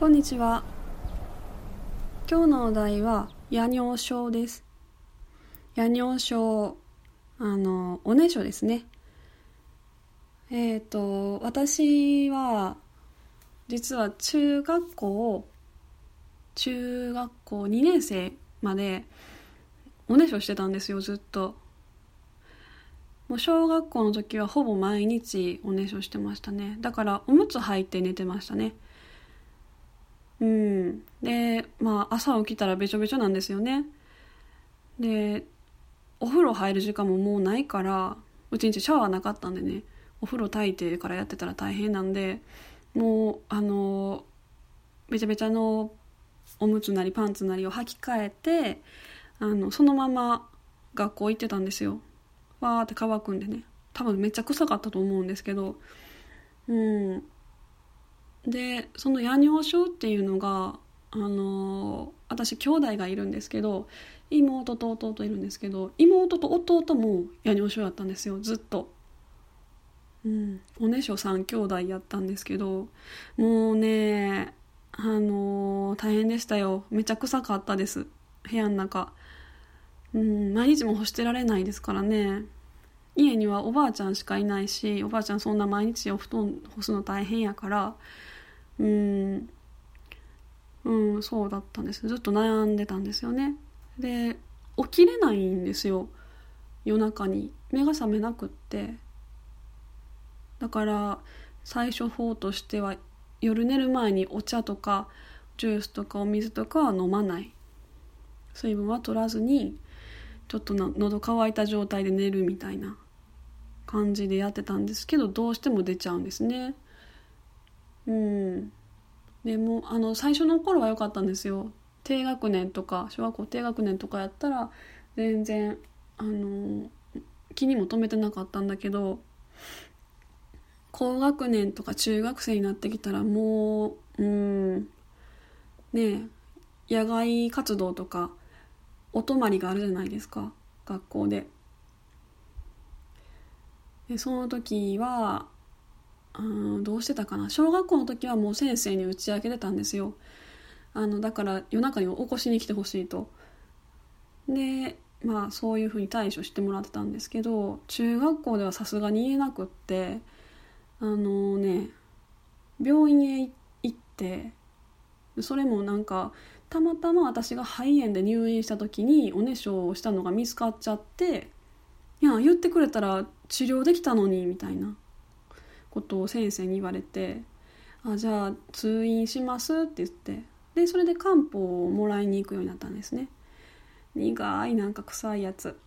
こんにちは。今日のお題は夜尿症です。夜尿症、あの、おねしょですね。えっ、ー、と、私は、実は中学校、中学校2年生までおねしょしてたんですよ、ずっと。もう小学校の時はほぼ毎日おねしょしてましたね。だからおむつ履いて寝てましたね。うん。で、まあ朝起きたらべちょべちょなんですよね。で、お風呂入る時間ももうないから、うちんちシャワーなかったんでね、お風呂炊いてからやってたら大変なんで、もう、あの、べちゃべちゃのおむつなりパンツなりを履き替えて、あの、そのまま学校行ってたんですよ。わーって乾くんでね。多分めっちゃ臭かったと思うんですけど、うん。でその夜尿症っていうのがあの私兄弟がいるんですけど妹と弟いるんですけど妹と弟も夜尿症やったんですよずっと。うん、おねしょ3兄弟やったんですけどもうねあの、大変でしたよ。めちゃ臭かったです部屋の中。うん毎日も干してられないですからね。家にはおばあちゃんしかいないしおばあちゃんそんな毎日お布団干すの大変やからうん。うんそうだったんです。ずっと悩んでたんですよね。で起きれないんですよ。夜中に。目が覚めなくって。だから最処方としては夜寝る前にお茶とかジュースとかお水とかは飲まない。水分は取らずにちょっとな喉乾いた状態で寝るみたいな感じでやってたんですけどどうしても出ちゃうんですね。うんでもあの最初の頃は良かったんですよ低学年とか小学校低学年とかやったら全然あの気にも留めてなかったんだけど高学年とか中学生になってきたらもううんねえ野外活動とかお泊まりがあるじゃないですか学校で。でその時はうんどうしてたかな。小学校の時はもう先生に打ち明けてたんですよ。あのだから夜中に起こしに来てほしいと。でまあそういうふうに対処してもらってたんですけど中学校ではさすがに言えなくってあのね病院へ行ってそれもなんかたまたま私が肺炎で入院した時におねしょをしたのが見つかっちゃっていや言ってくれたら治療できたのにみたいな。ことを先生に言われて「あじゃあ通院します」って言ってでそれで漢方をもらいに行くようになったんですね。苦いなんか臭いやつ。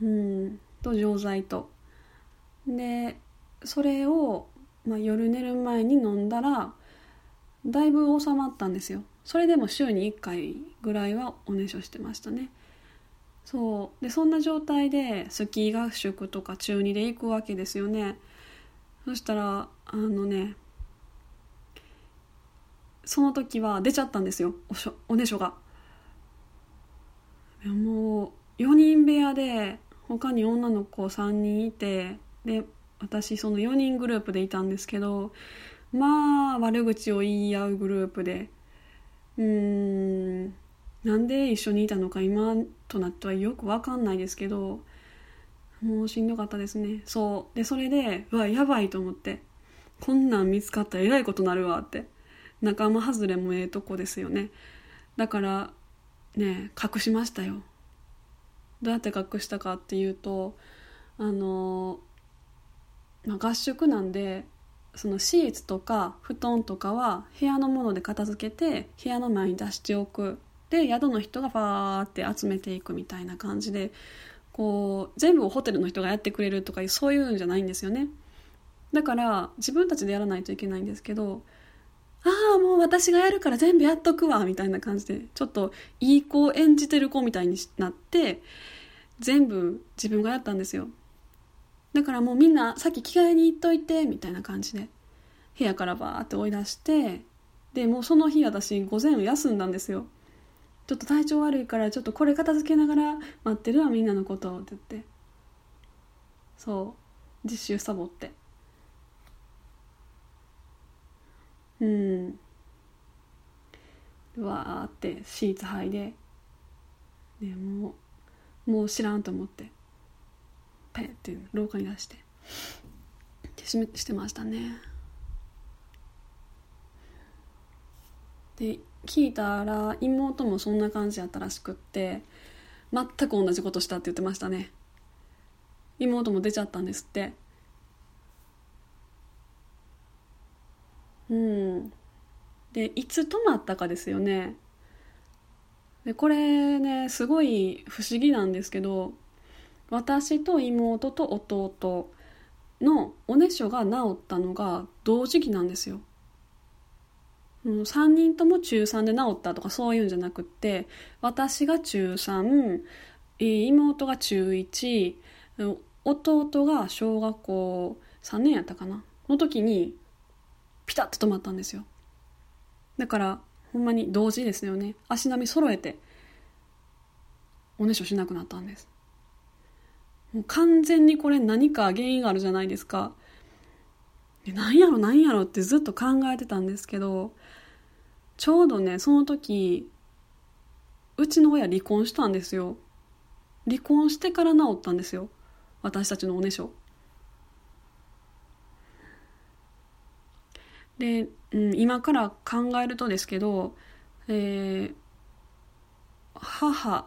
うん。と錠剤と。でそれを、まあ、夜寝る前に飲んだらだいぶ収まったんですよ。それでも週に1回ぐらいはおねしょしてましたね。そう。でそんな状態でスキー合宿とか中2で行くわけですよね。そしたらあのねその時は出ちゃったんですよおしょおねしょが。もう4人部屋で他に女の子3人いてで私その4人グループでいたんですけどまあ悪口を言い合うグループでうんなんで一緒にいたのか今となってはよく分かんないですけどもうしんどかったですね。そう。でそれでうわやばいと思って。こんなん見つかったらえらいことなるわって。仲間外れもええとこですよね。だからね隠しましたよ。どうやって隠したかっていうとあの、まあ、合宿なんでそのシーツとか布団とかは部屋のもので片付けて部屋の前に出しておく。で宿の人がファーって集めていくみたいな感じでこう全部をホテルの人がやってくれるとかそういうんじゃないんですよね。だから自分たちでやらないといけないんですけどああもう私がやるから全部やっとくわみたいな感じでちょっといい子を演じてる子みたいになって全部自分がやったんですよ。だからもうみんなさっき着替えに行っといてみたいな感じで部屋からバーって追い出してでもうその日私午前休んだんですよ。ちょっと体調悪いからちょっとこれ片付けながら待ってるわみんなのことって言って。そう。実習サボって。うん。うわーってシーツ剥いででもうもう知らんと思って。ペンって廊下に出して。ししてましたね。で聞いたら妹もそんな感じやったらしくって全く同じことしたって言ってましたね。妹も出ちゃったんですって。うん。でいつ止まったかですよね。でこれねすごい不思議なんですけど私と妹と弟のおねしょが治ったのが同時期なんですよ。3人とも中3で治ったとかそういうんじゃなくって私が中3妹が中1弟が小学校3年やったかな。の時にピタッと止まったんですよ。だからほんまに同時ですよね。足並み揃えておねしょしなくなったんです。もう完全にこれ何か原因があるじゃないですか。何やろ何やろってずっと考えてたんですけどちょうどねその時うちの親離婚したんですよ。離婚してから治ったんですよ。私たちのおねしょ。で、うん、今から考えるとですけど、えー、母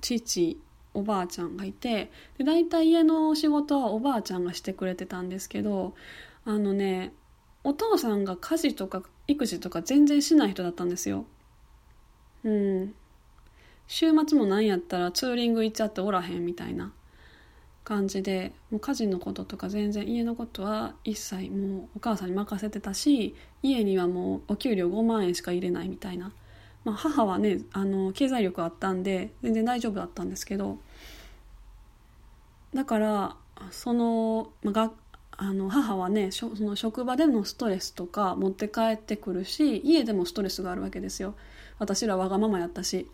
父おばあちゃんがいてで大体家の仕事はおばあちゃんがしてくれてたんですけどあのねお父さんが家事とか育児とか全然しない人だったんですよ。うん。週末も何やったらツーリング行っちゃっておらへんみたいな感じでもう家事のこととか全然家のことは一切もうお母さんに任せてたし家にはもうお給料5万円しか入れないみたいな、まあ、母はねあの経済力あったんで全然大丈夫だったんですけど。だからその,、まあ、あの母はねその職場でのストレスとか持って帰ってくるし家でもストレスがあるわけですよ。私らわがままやったし。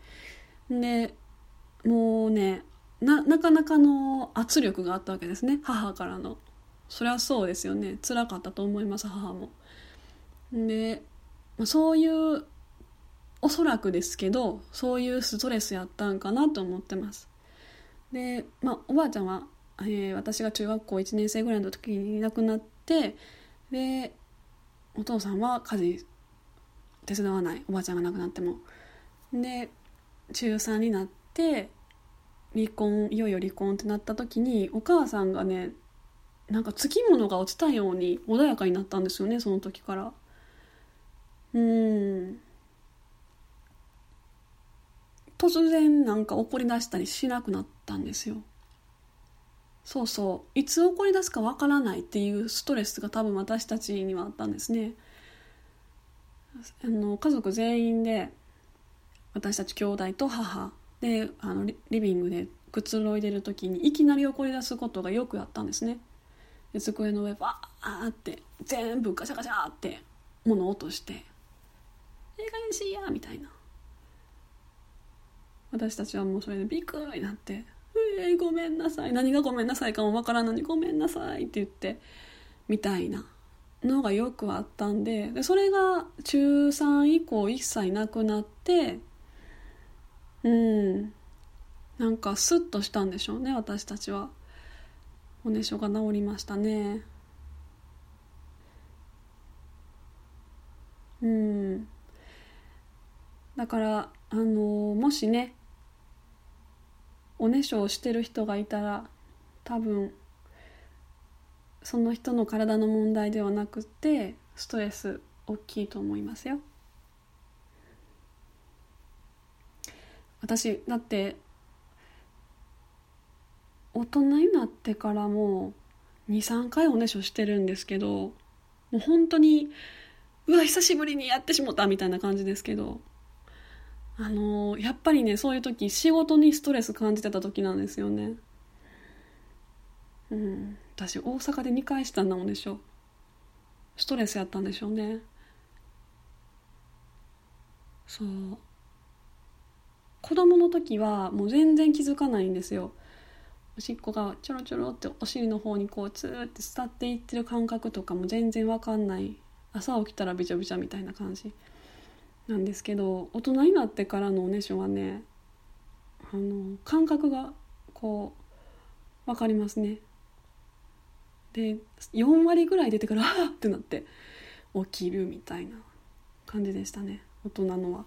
でもうねなかなかの圧力があったわけですね。母からの。そりゃそうですよね。辛かったと思います母も。でそういうおそらくですけどそういうストレスやったんかなと思ってます。で、まあ、おばあちゃんは、えー、私が中学校1年生ぐらいの時にいなくなってでお父さんは家事手伝わない。おばあちゃんが亡くなっても。で中3になって離婚いよいよ離婚ってなった時にお母さんがねなんかつきものが落ちたように穏やかになったんですよねその時から。うん。突然なんか怒り出したりしなくなったんですよ。そうそう。いつ怒り出すかわからないっていうストレスが多分私たちにはあったんですね。あの家族全員で私たち兄弟と母。であのリビングでくつろいでる時にいきなり怒り出すことがよくあったんですね。で机の上バーって全部ガシャガシャって物落として「ええ加減しいや」みたいな。私たちはもうそれでビクになって「えー、ごめんなさい。何がごめんなさいかもわからんのにごめんなさい」って言ってみたいなのがよくあったんででそれが中3以降一切なくなってうん。なんかスッとしたんでしょうね私たちは。おねしょが治りましたね。うん。だからあのもしねおねしょをしてる人がいたら多分その人の体の問題ではなくてストレス大きいと思いますよ。私だって大人になってからも23回おねしょしてるんですけどもう本当にうわ久しぶりにやってしもたみたいな感じですけどあのやっぱりねそういう時仕事にストレス感じてた時なんですよね。うん。私大阪で2回したんだもんでしょ。ストレスやったんでしょうね。そう。子供の時はもう全然気づかないんですよ。おしっこがちょろちょろってお尻の方にこうツーって伝っていってる感覚とかも全然わかんない。朝起きたらびちゃびちゃみたいな感じ。なんですけど大人になってからのおねしょはねあの感覚がこう分かりますね。で4割ぐらい出てから あってなって起きるみたいな感じでしたね大人のは。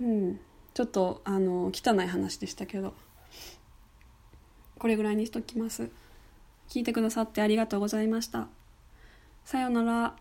うん。ちょっとあの汚い話でしたけど。これぐらいにしときます。聞いてくださってありがとうございました。さようなら。